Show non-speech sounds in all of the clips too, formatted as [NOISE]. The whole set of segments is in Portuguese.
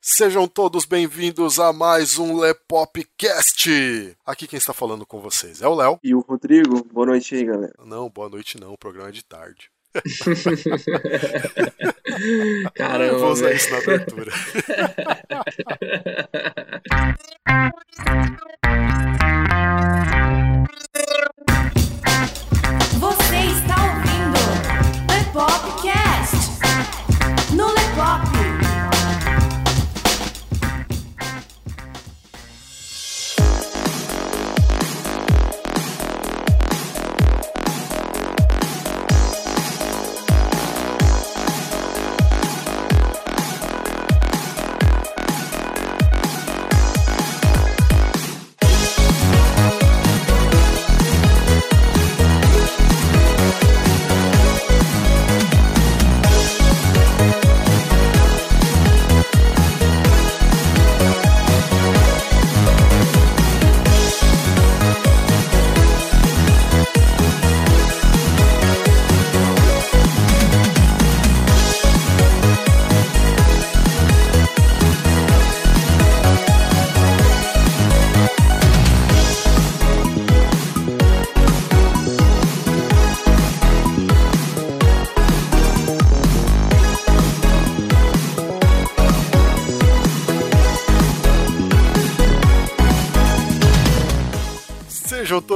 Sejam todos bem-vindos a mais um Lepopcast. Aqui quem está falando com vocês é o Léo. E o Rodrigo. Boa noite aí, galera. Não, boa noite não, o programa é de tarde. [LAUGHS] Caramba. Vou usar isso na abertura. [LAUGHS]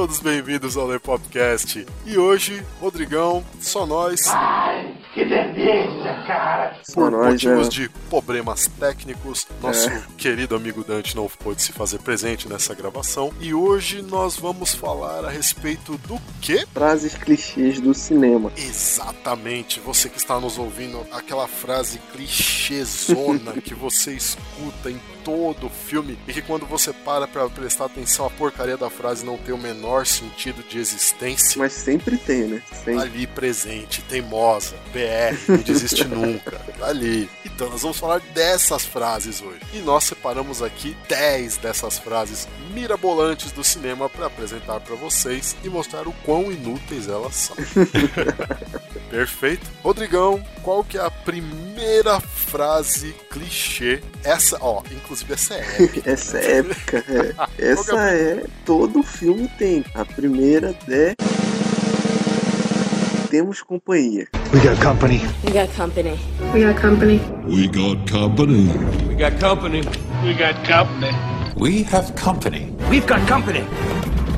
todos bem-vindos ao Lepopcast. E hoje, Rodrigão, só nós, Só por motivos né? de problemas técnicos, nosso É. querido amigo Dante não pôde se fazer presente nessa gravação. E hoje nós vamos falar a respeito do quê? Frases clichês do cinema. Exatamente, você que está nos ouvindo, aquela frase clichêzona [LAUGHS] que você escuta em todo filme e que quando você para pra prestar atenção, a porcaria da frase não tem o menor sentido de existência. Mas sempre tem, né? Sempre. Ali presente, teimosa, BR, não desiste nunca. [LAUGHS] Tá Ali. Então nós vamos falar dessas frases hoje. E nós separamos aqui 10 dessas frases mirabolantes do cinema para apresentar para vocês e mostrar o quão inúteis elas são. [LAUGHS] Perfeito. Rodrigão, qual que é a primeira frase clichê? Essa, ó, inclusive essa é [LAUGHS] épica. Essa é épica. é. Essa é. Todo filme tem. A primeira é. Temos companhia. We got company. We got company. We got company. We got company. We got company. We got company. We have company. We've got company.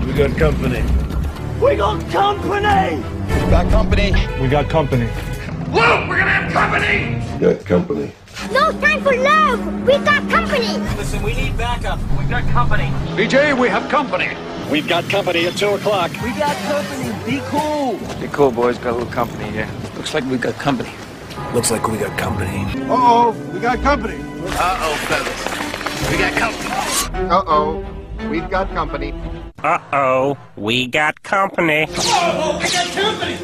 We got company. We got company. We got company. We got company. We Got company. No time for love. We got company. Listen, we need backup. We got company. BJ, we have company. We've got company at two o'clock. We got company. Be cool. Be cool, boys. Got a little company here. Looks like we got company. Looks like we got company. Uh-oh, we got company. Uh-oh, fellas. We got company. Uh-oh, we've got company. Uh-oh, we got company.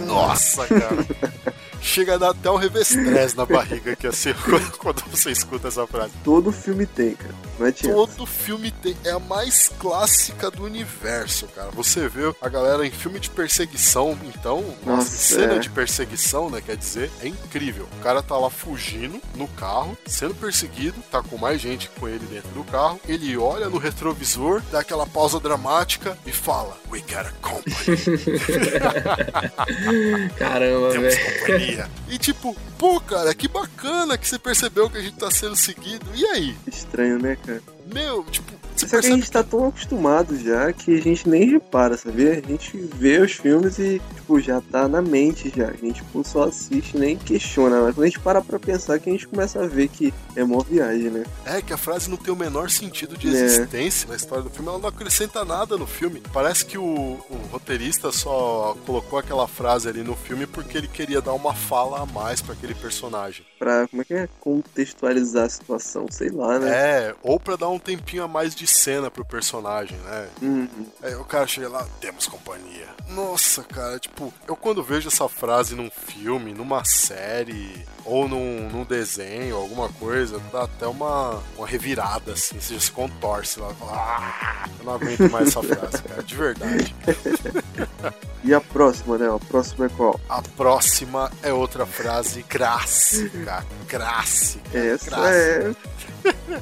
Nossa, cara. [LAUGHS] Chega a dar até um revestrez na barriga que assim, quando- [LAUGHS] quando você escuta essa frase. Todo filme tem, cara. Não adianta. Todo filme tem. É a mais clássica do universo, cara. Você vê a galera em filme de perseguição, então, nossa, cena é. de perseguição, né? Quer dizer, é incrível. O cara tá lá fugindo no carro, sendo perseguido, tá com mais gente com ele dentro do carro. Ele olha no retrovisor, dá aquela pausa dramática e fala: We got a company. [LAUGHS] [LAUGHS] Caramba, Temos velho. companhia. E tipo, pô, cara, que bacana que você percebeu que a gente tá sendo seguido. E aí? Estranho, né, cara? Okay. Meu, tipo, você Só que a percebe gente tá tão acostumado já que a gente nem repara, sabia? A gente vê os filmes e, tipo, já tá na mente já. A gente, tipo, só assiste nem questiona. Mas quando a gente para pra pensar que a gente começa a ver que é mó viagem, né? É que a frase não tem o menor sentido de É. existência na história do filme, ela não acrescenta nada no filme. Parece que o, o roteirista só colocou aquela frase ali no filme porque ele queria dar uma fala a mais pra aquele personagem. Pra, como é que é? Contextualizar a situação, sei lá, né? É, ou pra dar um tempinho a mais de cena pro personagem, né? Uhum. Aí o cara chega lá, temos companhia. Nossa, cara, tipo, eu quando vejo essa frase num filme, numa série, ou num, num desenho, alguma coisa, dá até uma, uma revirada, assim, você já se contorce lá. "Ah, eu não aguento mais essa frase, cara, de verdade. [LAUGHS] E a próxima, né? A próxima é qual? A próxima é outra frase clássica, clássica, Essa clássica. é.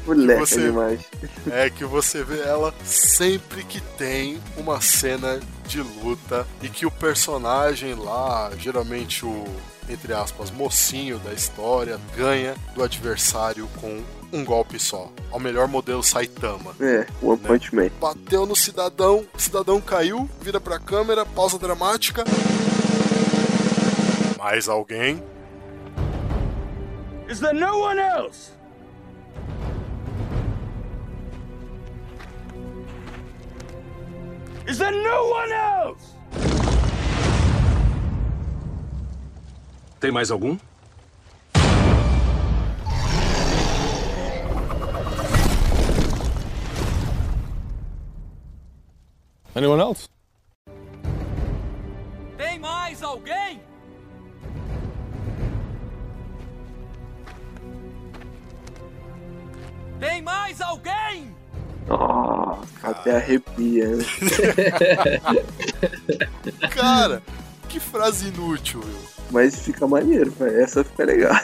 Moleque você- demais. é que você vê ela sempre que tem uma cena de luta e que o personagem lá, geralmente o, entre aspas, mocinho da história, ganha do adversário com um golpe só. Ao melhor modelo Saitama. É, One Punch Man. Bateu no cidadão, cidadão caiu, vira pra câmera, pausa dramática. Mais alguém? Is there no one else? Is there no one else? Tem mais algum? Anyone else? Tem mais alguém? Tem mais alguém? Nossa, até arrepia, né? [LAUGHS] Cara, que frase inútil, viu? Mas fica maneiro, velho. Essa fica legal.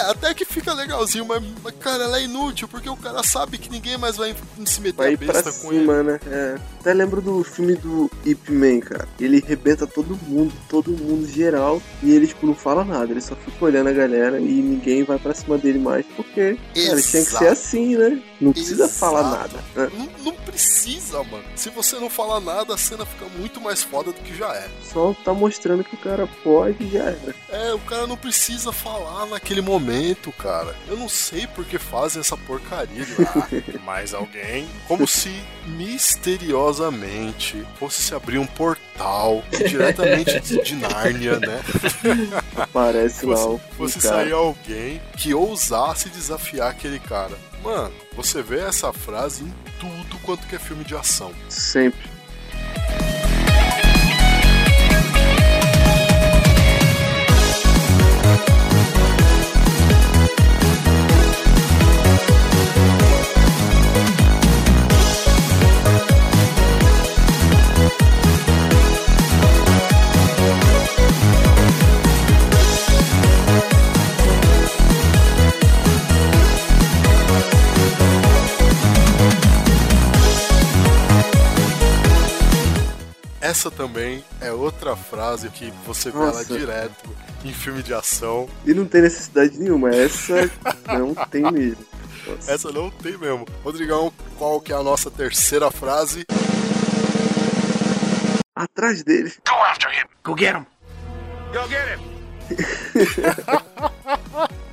É, até que fica legalzinho, mas, mas, cara, ela é inútil, porque o cara sabe que ninguém mais vai se meter Vai a ir pra besta com ele. cima, né? É. Até lembro do filme do Ip Man, cara. Ele rebenta todo mundo, todo mundo geral. E ele, tipo, não fala nada. Ele só fica olhando a galera e ninguém vai pra cima dele mais. Porque, cara, ele tinha que ser Exato. assim, né? Não precisa Exato. falar nada. né? Não, não precisa, mano. Se você não falar nada, a cena fica muito mais foda do que já é. Só tá mostrando que o cara pode e já era. É, o cara não precisa falar naquele momento, cara. Eu não sei por que fazem essa porcaria de lá. [LAUGHS] Mais alguém? Como se misteriosamente fosse se abrir um portal diretamente de, de Nárnia, né? [LAUGHS] Aparece lá Fosse cara. sair alguém que ousasse desafiar aquele cara. Mano, você vê essa frase em tudo quanto que é filme de ação. Sempre. Essa também é outra frase que você vê ela direto em filme de ação. E não tem necessidade nenhuma. Essa [LAUGHS] não tem mesmo. Nossa. Essa não tem mesmo. Rodrigão, qual que é a nossa terceira frase? Atrás dele. Go after him. Go get him. Go get him.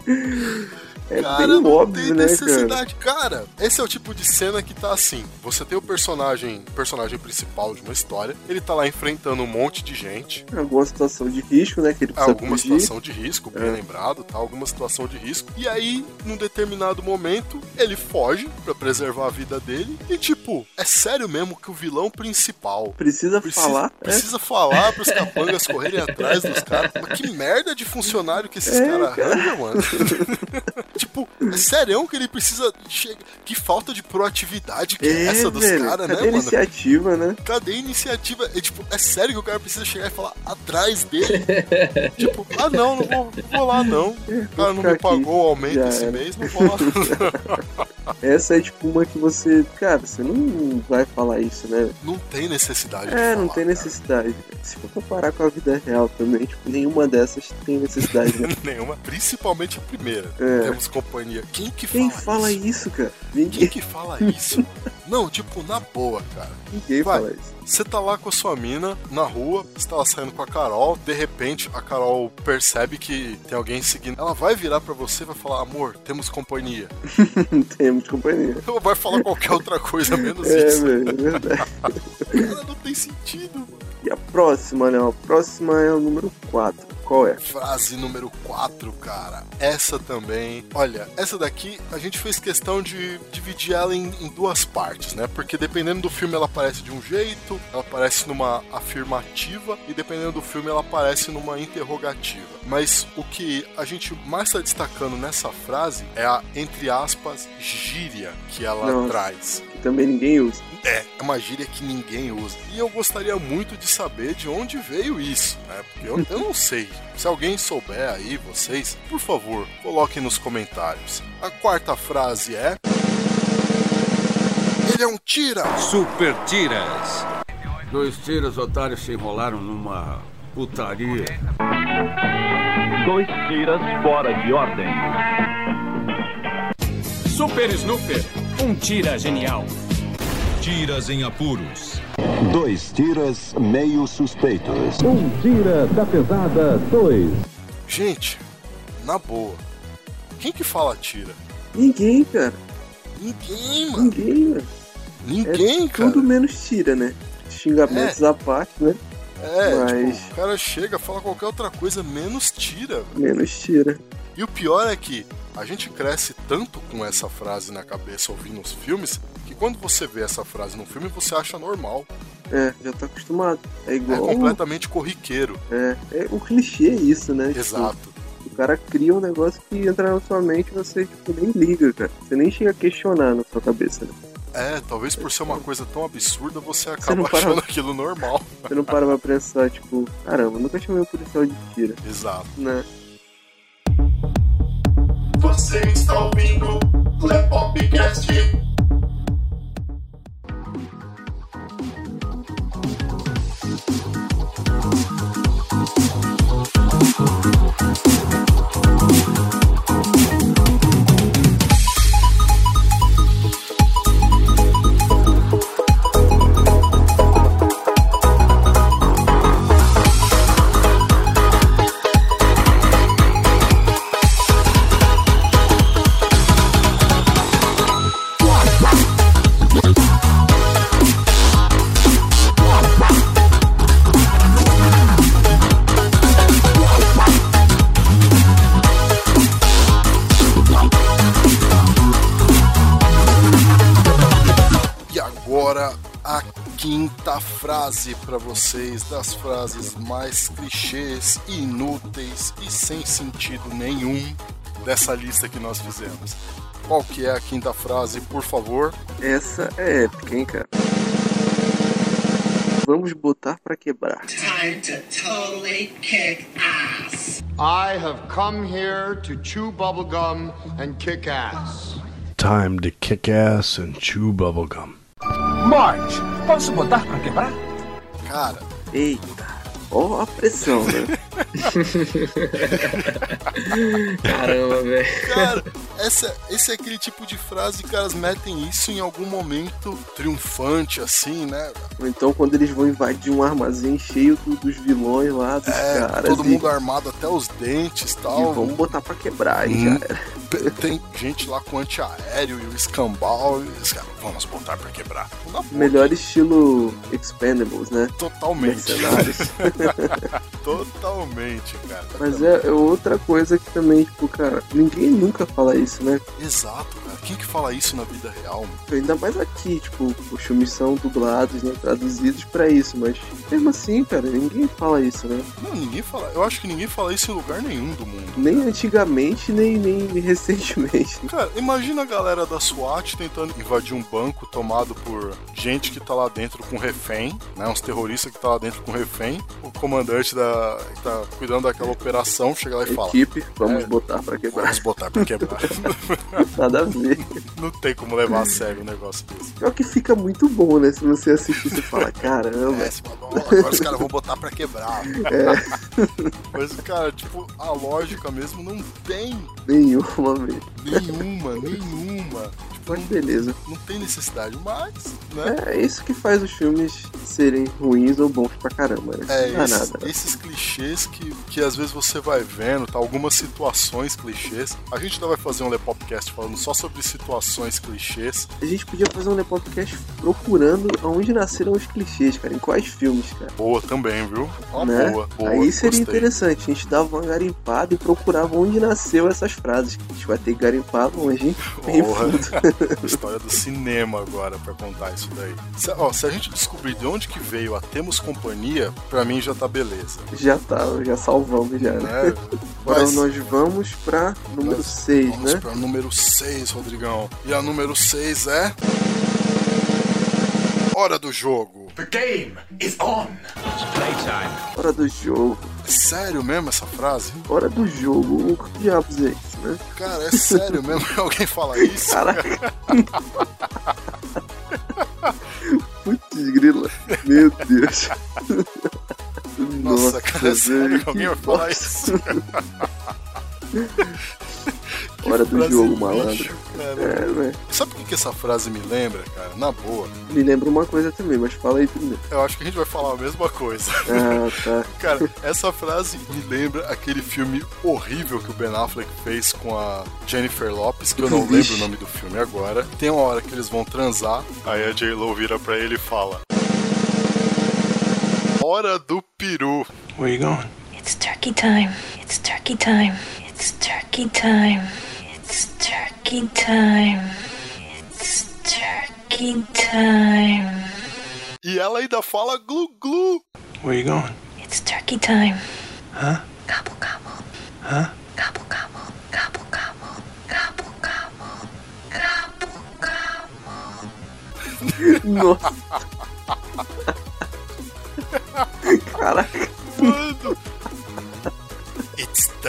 [LAUGHS] É cara, bem não óbvio, tem né, necessidade. Cara? esse é o tipo de cena que tá assim. Você tem o personagem, personagem principal de uma história. Ele tá lá enfrentando um monte de gente. cara? Alguma situação de risco, né? Que ele precisa Alguma fugir. situação de risco, bem É. lembrado, tá? Alguma situação de risco. E aí, num determinado momento, ele foge pra preservar a vida dele. E tipo, é sério mesmo que o vilão principal Precisa, Precisa falar. é. Precisa falar pros capangas correrem atrás dos caras. Mas que merda de funcionário que esses É, caras cara. arranjam, mano. [LAUGHS] tipo, é sério que ele precisa. Chega... Que falta de proatividade que é, É, essa dos caras, né, Cadê a mano? iniciativa, né? Cadê a iniciativa? É, tipo, é sério que o cara precisa chegar e falar atrás dele? [LAUGHS] tipo, ah não, não vou, vou lá não. O cara não ficar me pagou o aumento Já esse era. mês, não vou lá. [LAUGHS] Essa é tipo uma que você. Cara, você não vai falar isso, né? não tem necessidade de É, não falar, tem cara. necessidade. Se for comparar com a vida real também, tipo, nenhuma dessas tem necessidade, né? [LAUGHS] Nenhuma, principalmente a primeira. É. Temos companhia. Quem que Quem fala, fala isso? isso, cara? Quem Ninguém, que fala isso? [LAUGHS] Não, tipo, na boa, cara. ninguém Vai. fala isso. Você tá lá com a sua mina na rua, você tá lá saindo com a Carol, de repente a Carol percebe que tem alguém seguindo. Ela vai virar pra você e vai falar: Amor, temos companhia. [LAUGHS] Temos companhia. Ou vai falar qualquer outra coisa menos É, isso. velho, é verdade. [LAUGHS] Cara, não tem sentido, mano. E a próxima, né? A próxima é o número 4. Qual é? Frase número 4, cara. Essa também. Olha, essa daqui a gente fez questão de dividir ela em, em duas partes, né? Porque dependendo do filme ela aparece de um jeito, ela aparece numa afirmativa e dependendo do filme ela aparece numa interrogativa. Mas o que a gente mais está destacando nessa frase é a, entre aspas, gíria que ela Nossa. traz. Que também ninguém usa. É, é uma gíria que ninguém usa. E eu gostaria muito de saber de onde veio isso, né? Porque eu, eu não sei Se alguém souber aí, vocês, por favor, coloquem nos comentários. A quarta frase é. Ele é um tira! Super tiras! Dois tiras otários se enrolaram numa putaria. Dois tiras fora de ordem. Super Snooper, um tira genial. Tiras em apuros. Dois tiras meio suspeitos. Um tira da pesada 2. Gente, na boa. Quem que fala tira? Ninguém, cara. Ninguém, mano. Ninguém, mano. Ninguém, é cara. Tudo menos tira, né? Xingamentos É. à parte, né? É, Mas- tipo, o cara chega, fala qualquer outra coisa, menos tira. velho. Menos tira. E o pior é que a gente cresce tanto com essa frase na cabeça ouvindo os filmes, quando você vê essa frase no filme, você acha normal. É, já tá acostumado. É É igual. completamente corriqueiro. É, é, o clichê é isso, né? Tipo, Exato. o cara cria um negócio que entra na sua mente e você tipo, nem liga, cara. Você nem chega a questionar na sua cabeça, né? É, talvez por ser uma coisa tão absurda, você acaba para- achando aquilo normal. Você não para pra pensar, tipo, caramba, nunca chamei um policial de tira, Exato. né? Você está ouvindo Lepopcast. Frase pra vocês, das frases mais clichês, inúteis e sem sentido nenhum dessa lista que nós fizemos. Qual que é a quinta frase, por favor? Essa é épica, hein, cara? Vamos botar pra quebrar. Time to totally kick ass. I have come here to chew bubblegum and kick ass. Time to kick ass and chew bubblegum. Marge, posso botar pra quebrar? Cara, Eita, ó a pressão, né? [LAUGHS] Caramba, velho. cara, essa, esse é aquele tipo de frase que caras metem isso em algum momento triunfante, assim, né? Ou então quando eles vão invadir um armazém cheio do- dos vilões lá, dos É, caras. todo e, mundo armado até os dentes e e tal. vamos botar pra quebrar, e Hum. já era. Tem gente lá com antiaéreo e o escambau. E os caras, vamos botar pra quebrar. Melhor estilo Expendables, né? Totalmente. [LAUGHS] Totalmente, cara. Mas é, é outra coisa que também, tipo, cara, ninguém nunca fala isso, né? Exato. Quem que fala isso na vida real? mano? Ainda mais aqui, tipo, os filmes são dublados, né? Traduzidos pra isso, mas mesmo assim, cara, ninguém fala isso, né? Não, ninguém fala. Eu acho que ninguém fala isso em lugar nenhum do mundo. Nem antigamente, nem, nem [LAUGHS] recentemente. Cara, imagina a galera da SWAT tentando invadir um banco tomado por gente que tá lá dentro com refém, né? Uns terroristas que tá lá dentro com refém. O comandante da que tá cuidando daquela operação chega lá e fala: Equipe, vamos É. botar pra quebrar. Vamos botar pra quebrar. [LAUGHS] Nada a ver. [LAUGHS] Não tem como levar a sério um negócio desse. Pior que fica muito bom, né? Se você assistir, você fala, caramba. É, fala, "Ó, agora os caras vão botar pra quebrar. É. Mas, cara, tipo, a lógica mesmo não tem Nenhuma vez. nenhuma, nenhuma. Tipo, Mas beleza. não tem necessidade, mas, né? É isso que faz os filmes serem ruins ou bons pra caramba. Né? É, não é esses, nada. esses clichês que, que às vezes você vai vendo, tá? Algumas situações clichês. A gente ainda vai fazer um Lepopcast falando só sobre situações clichês. A gente podia fazer um Nepopcast procurando aonde nasceram os clichês, cara. Em quais filmes, cara. Boa também, viu? Uma né? boa, boa. Aí seria gostei. interessante. A gente dava uma garimpada e procurava onde nasceu essas frases. A gente vai ter que garimpar longe, hein? Bem fundo. [LAUGHS] História do cinema agora pra contar isso daí. Se, ó, se a gente descobrir de onde que veio a Temos Companhia, pra mim já tá beleza. já tá, já salvamos já, né? [LAUGHS] Agora Mas nós vamos pra número nós 6, vamos né? pra número 6, Rodrigão. E a número 6 é. Hora do jogo. The game is on. It's playtime. Hora do jogo. É sério mesmo essa frase? Hora do jogo. O que diabos é isso, né? Cara, é sério mesmo que [LAUGHS] alguém fala isso? Caraca. [LAUGHS] Putz, grila. Meu Deus. Nossa, Nossa cara, é sério que alguém vai falar isso? [LAUGHS] Hora do jogo, lixo, malandro. cara. É, velho. Sabe o que, que essa frase me lembra, cara? Na boa. Me lembra uma coisa também, mas fala aí primeiro. Eu acho que a gente vai falar a mesma coisa. Ah, tá. [LAUGHS] Cara, essa frase me lembra aquele filme horrível que o Ben Affleck fez com a Jennifer Lopes, que eu não [LAUGHS] lembro o nome do filme agora. Tem uma hora que eles vão transar, aí a J-Lo vira pra ele e fala: Hora do peru. Where you going? It's turkey time. It's turkey time. It's turkey time. It's turkey time. It's turkey time. E ela ainda fala glu glu. Where you going? It's turkey time. Huh? Gobble gobble. Huh? Gobble gobble. Gobble gobble. Gobble gobble. Gobble gobble. Nossa. [LAUGHS] Caraca.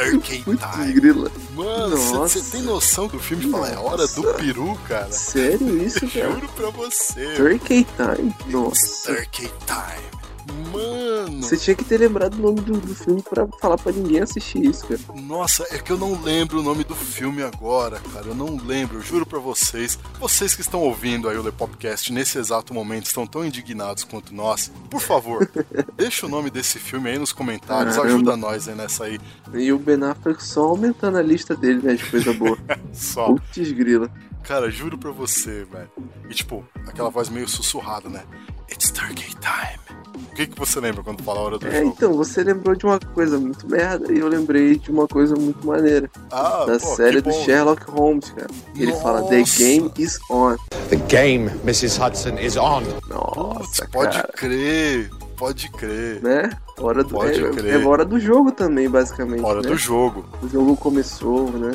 Turkey [LAUGHS] time. grila. Mano, você Nossa. tem noção que o filme fala é hora do peru, cara? Sério isso, [LAUGHS] cara? Juro pra você. Turkey Time? Nossa. Turkey time. Mano. Você tinha que ter lembrado o nome do, do filme pra falar pra ninguém assistir isso, cara. Nossa, é que eu não lembro o nome do filme agora, cara. Eu não lembro, eu juro pra vocês. Vocês que estão ouvindo aí o Lepopcast nesse exato momento estão tão indignados quanto nós. Por favor, [LAUGHS] deixa o nome desse filme aí nos comentários. Caramba. Ajuda nós aí nessa aí. E o Ben Affleck só aumentando a lista dele, né, de coisa boa. [LAUGHS] Só. Putz, grila. Cara, juro pra você, velho. E tipo, aquela voz meio sussurrada, né? It's turkey time. O que, que você lembra quando fala a hora do É, jogo? então, você lembrou de uma coisa muito merda e eu lembrei de uma coisa muito maneira. Ah, da pô, série que do. Sherlock Holmes, cara. Ele fala, The Nossa. game is on. The game, Mrs. Hudson, is on. Nossa, Pode cara. crer, pode crer. Né? Hora do, Pode é, crer. é hora do jogo também, basicamente. Hora né? do jogo. O jogo começou, né?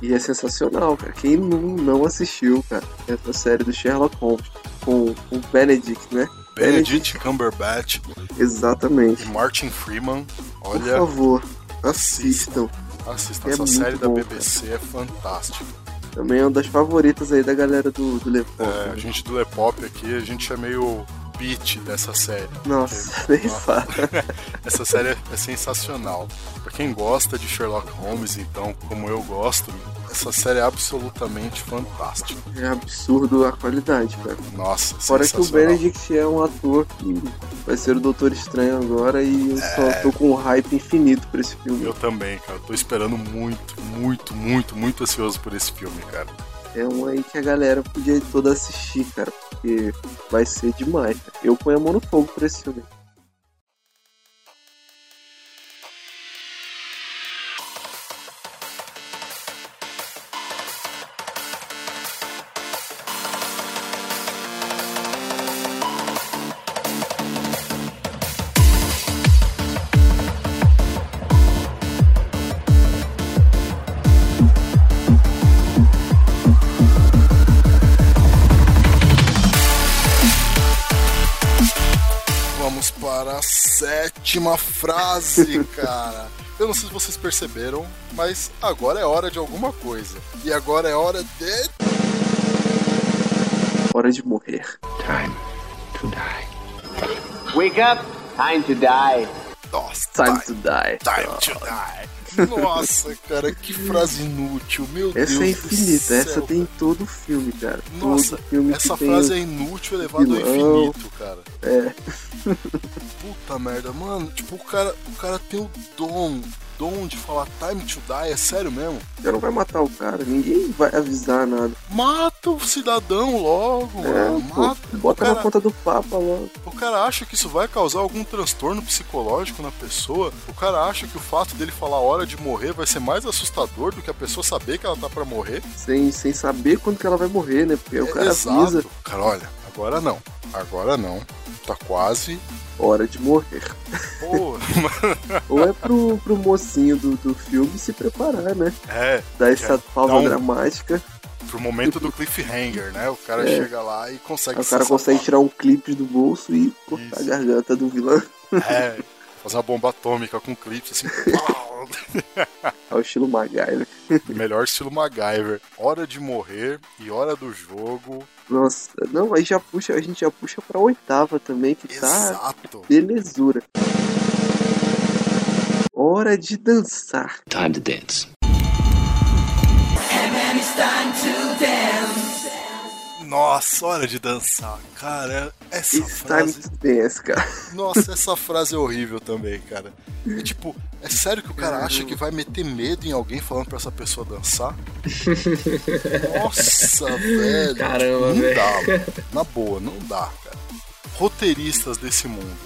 E é sensacional, cara. Quem não, não assistiu, cara, essa série do Sherlock Holmes com o Benedict, né? Benedict Cumberbatch Exatamente. e Martin Freeman. Por Olha, favor, assistam. assista é essa série da bom, BBC, é fantástica. Também é uma das favoritas aí da galera do, do Lepop. É, a gente do Lepop aqui, a gente é meio beat dessa série. Nossa, Porque- nem fala. [LAUGHS] Essa série é, é sensacional. Pra quem gosta de Sherlock Holmes, então, como eu gosto, essa série é absolutamente fantástica. É absurdo a qualidade, cara. Nossa, Fora que o. Benedict é um ator que vai ser o Doutor Estranho agora e eu só tô com um hype infinito pra esse filme. Eu também, cara. Tô esperando muito, muito, muito, muito ansioso por esse filme, cara. É um aí que a galera podia toda assistir, cara, porque vai ser demais. Cara. Eu ponho a mão no fogo pra esse filme. Para a sétima frase, [LAUGHS] cara. Eu não sei se vocês perceberam, mas agora é hora de alguma coisa. E agora é hora de. Hora de morrer. Time to die. Wake up, time to die. Nossa, Time to die. Time to die. Nossa, cara, que frase inútil, meu Essa Deus. é do infinita, essa tem em todo filme, cara. Nossa, todo filme essa frase é inútil elevado ao vilão. infinito, cara. É. Puta merda, mano. Tipo, o cara, o cara tem o dom, dom de falar time to die, é sério mesmo? Já não vai matar o cara, ninguém vai avisar nada. Mata o cidadão logo, É, mano. pô, Mata. bota cara, na conta do Papa logo. o cara acha que isso vai causar algum transtorno psicológico na pessoa. O cara acha que o fato dele falar a hora de morrer vai ser mais assustador do que a pessoa saber que ela tá pra morrer. Sem, sem saber quando que ela vai morrer, né? Porque aí o cara Exato. avisa. Cara, olha, agora não. Agora não. Tá quase. Hora de morrer. Ou é pro, pro mocinho do, do filme se preparar, né? é. Dar essa quer pausa um- dramática. pro momento do cliffhanger, né? O cara É. chega lá e consegue o cara consegue tirar um clipe do bolso e cortar a garganta do vilão. É, fazer uma bomba atômica com clipes assim. [LAUGHS] pau. Ao estilo MacGyver. Melhor estilo MacGyver. Hora de morrer e hora do jogo. Nossa, não, aí já puxa, a gente já puxa pra oitava também, que tá Exato. belezura. Hora de dançar. Time to dance. Nossa, hora de dançar. Cara, essa It's time frase. to dance, cara. Nossa, essa frase é horrível também, cara. É tipo, é sério que o cara acha que vai meter medo em alguém falando pra essa pessoa dançar? Nossa, [LAUGHS] velho. Caramba, não velho. dá, mano. Na boa, não dá, cara. Roteiristas desse mundo.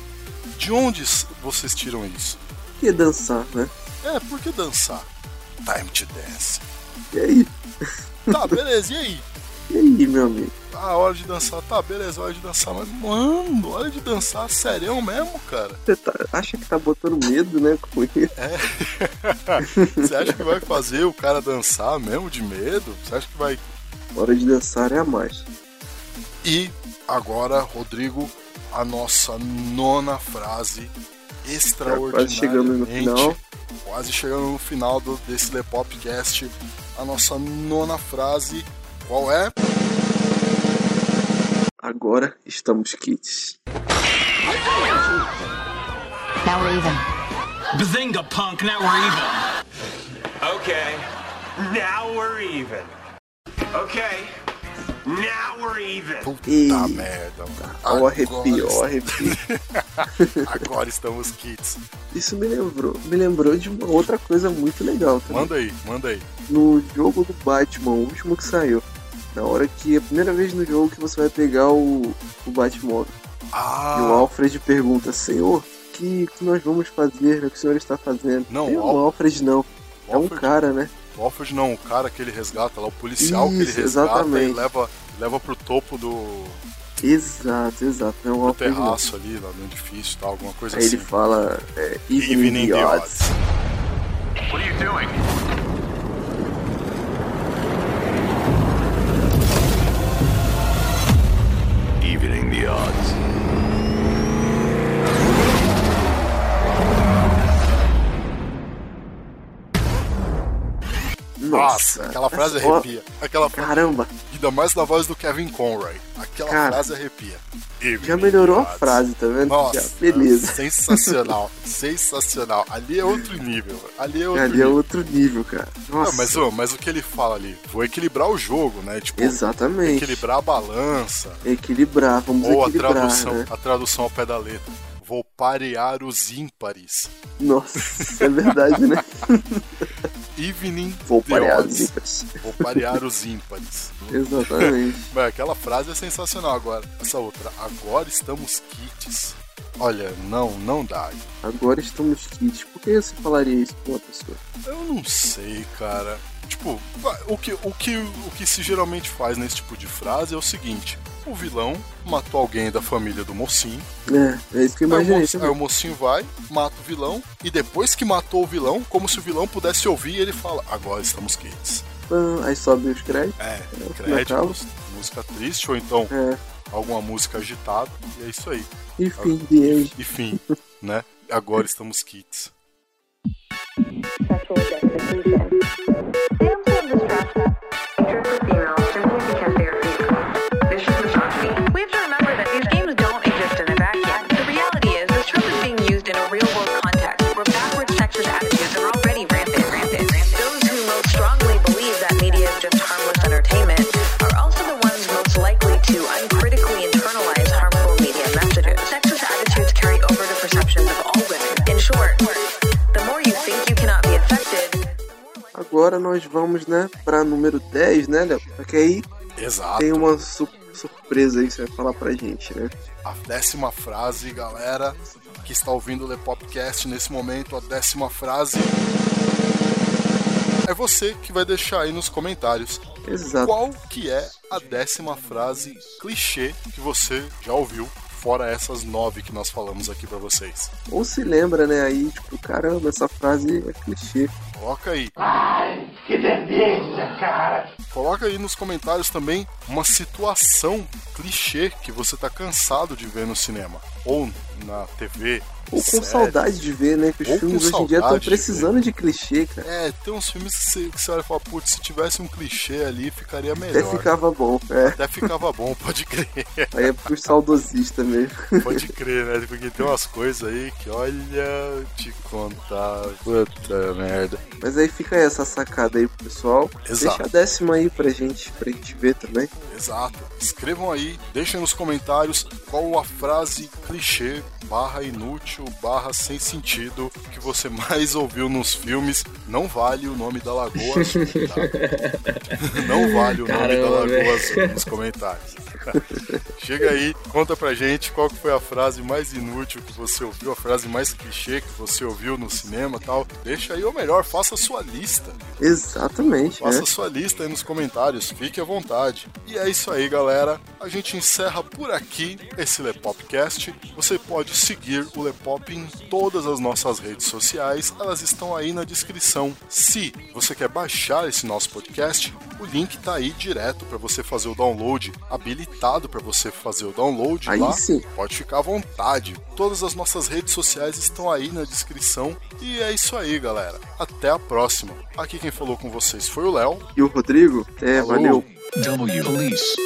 De onde vocês tiram isso? Que dançar, né? É, por que dançar? Time to dance. E aí? Tá, beleza, e aí? E aí, meu amigo? Ah, hora de dançar, tá, beleza, hora de dançar, mas mano, hora de dançar, sério mesmo, cara? Você tá- acha que tá botando medo, né? Com isso? É. [LAUGHS] Você acha que vai fazer o cara dançar mesmo de medo? Você acha que vai. Hora de dançar é a mais. E agora, Rodrigo, a nossa nona frase extraordinariamente. quase chegando no final. Quase chegando no final do, desse The Popcast. A nossa nona frase, qual é? Agora estamos kits. Now we're even. Bazinga, punk, now we're even. Okay, now we're even. Okay, now we're even. Puta Eita. merda, mano. Ó o arrepio, ó o Agora- arrepio. [LAUGHS] Agora estamos kits. Isso me lembrou, me lembrou de uma outra coisa muito legal também. Manda aí, manda aí. No jogo do Batman, o último que saiu. Na hora que é a primeira vez no jogo que você vai pegar o, o Batmóvel. Ah, E o Alfred pergunta, Senhor, o que, que nós vamos fazer? O que o senhor está fazendo? Não, Tem o Al- Alfred não. É um Alfred- cara, né? O Alfred não, o cara que ele resgata lá, o policial que ele Isso, resgata exatamente. e leva, leva pro topo do, Exato, exato. É um Alfred não. terraço ali, lá no edifício e tal, alguma coisa Aí assim. ele fala, é, Evening, Evening the the Odds. What are you doing? Nossa, aquela frase arrepia. Aquela frase, Caramba, ainda mais na voz do Kevin Conroy. Aquela Cara, frase arrepia. Evening já melhorou a frase, tá vendo? Nossa, Já, beleza. sensacional, [LAUGHS] sensacional. Ali é outro nível. Ali é outro Ali é nível. outro nível, cara. Nossa, Não, mas, ô, mas o que ele fala ali? Vou equilibrar o jogo, né? Tipo, exatamente. equilibrar a balança. Equilibrar, vamos Ou a equilibrar, tradução, né? a tradução ao pé da letra. Vou parear os ímpares. Nossa, é verdade, né? [LAUGHS] Evening Vou parear odds. os ímpares. Vou parear os ímpares. [LAUGHS] Exatamente. Mas aquela frase é sensacional agora. Essa outra. Agora estamos kits. Olha, não, não dá. Agora estamos kits. Por que você falaria isso pra uma pessoa? Eu não sei, cara. Tipo, o que, o, que, o que se geralmente faz nesse tipo de frase é o seguinte: o vilão matou alguém da família do mocinho. É, é isso que eu Aí o, imaginei moço- aí o mocinho vai, mata o vilão, e depois que matou o vilão, como se o vilão pudesse ouvir, ele fala: Agora estamos kits. Ah, Aí sobe os créditos. É, no créditos, música triste, ou então É. alguma música agitada, e é isso aí. Enfim, the end. Enfim, né? Agora estamos kits. Agora nós vamos, né, pra número 10, né, Léo? Porque aí Exato. tem uma su- surpresa aí que você vai falar pra gente, né? A décima frase, galera, que está ouvindo o Le Popcast nesse momento, a décima frase é você que vai deixar aí nos comentários. Exato. Qual que é a décima frase clichê que você já ouviu, fora essas nove que nós falamos aqui pra vocês? Ou se lembra, né, aí, tipo, caramba, essa frase é clichê. Coloca aí. Que delícia, cara! Coloca aí nos comentários também uma situação clichê que você tá cansado de ver no cinema. Ou na TV. Ou com série. saudade de ver, né? Que os Ou filmes hoje em dia estão saudade de precisando de clichê, cara. É, tem uns filmes que você, que você olha e fala, putz, se tivesse um clichê ali, ficaria melhor. Até ficava bom, é. Até ficava bom, pode crer. [LAUGHS] Aí é pros saudosistas mesmo. Pode crer, né? Porque tem umas coisas aí que, olha, te contar. Puta merda. Mas aí fica essa sacada aí pro pessoal. Exato. Deixa a décima aí pra gente, pra gente ver também. Exato. Escrevam aí, deixem nos comentários qual a frase clichê, barra inútil, barra sem sentido que você mais [LAUGHS] ouviu nos filmes. Não vale o nome da Lagoa Azul, tá? [LAUGHS] Não vale o nome Caramba, da Lagoa. Azul nos comentários. [LAUGHS] Chega aí, conta pra gente qual que foi a frase mais inútil que você ouviu, a frase mais clichê que você ouviu no cinema e tal. Deixa aí, ou melhor, faça a sua lista. Exatamente, Faça né? sua lista aí nos comentários, fique à vontade. E é isso aí, galera. A gente encerra por aqui esse Lepopcast. Você pode seguir o Lepop em todas as nossas redes sociais, elas estão aí na descrição. Se você quer baixar esse nosso podcast, o link tá aí direto para você fazer o download, habilitado para você fazer o download Aí lá. sim. Pode ficar à vontade. Todas as nossas redes sociais estão aí na descrição. E é isso aí, galera. Até a próxima. Aqui quem falou com vocês foi o Léo. E o Rodrigo? É, Alô? valeu. W Police.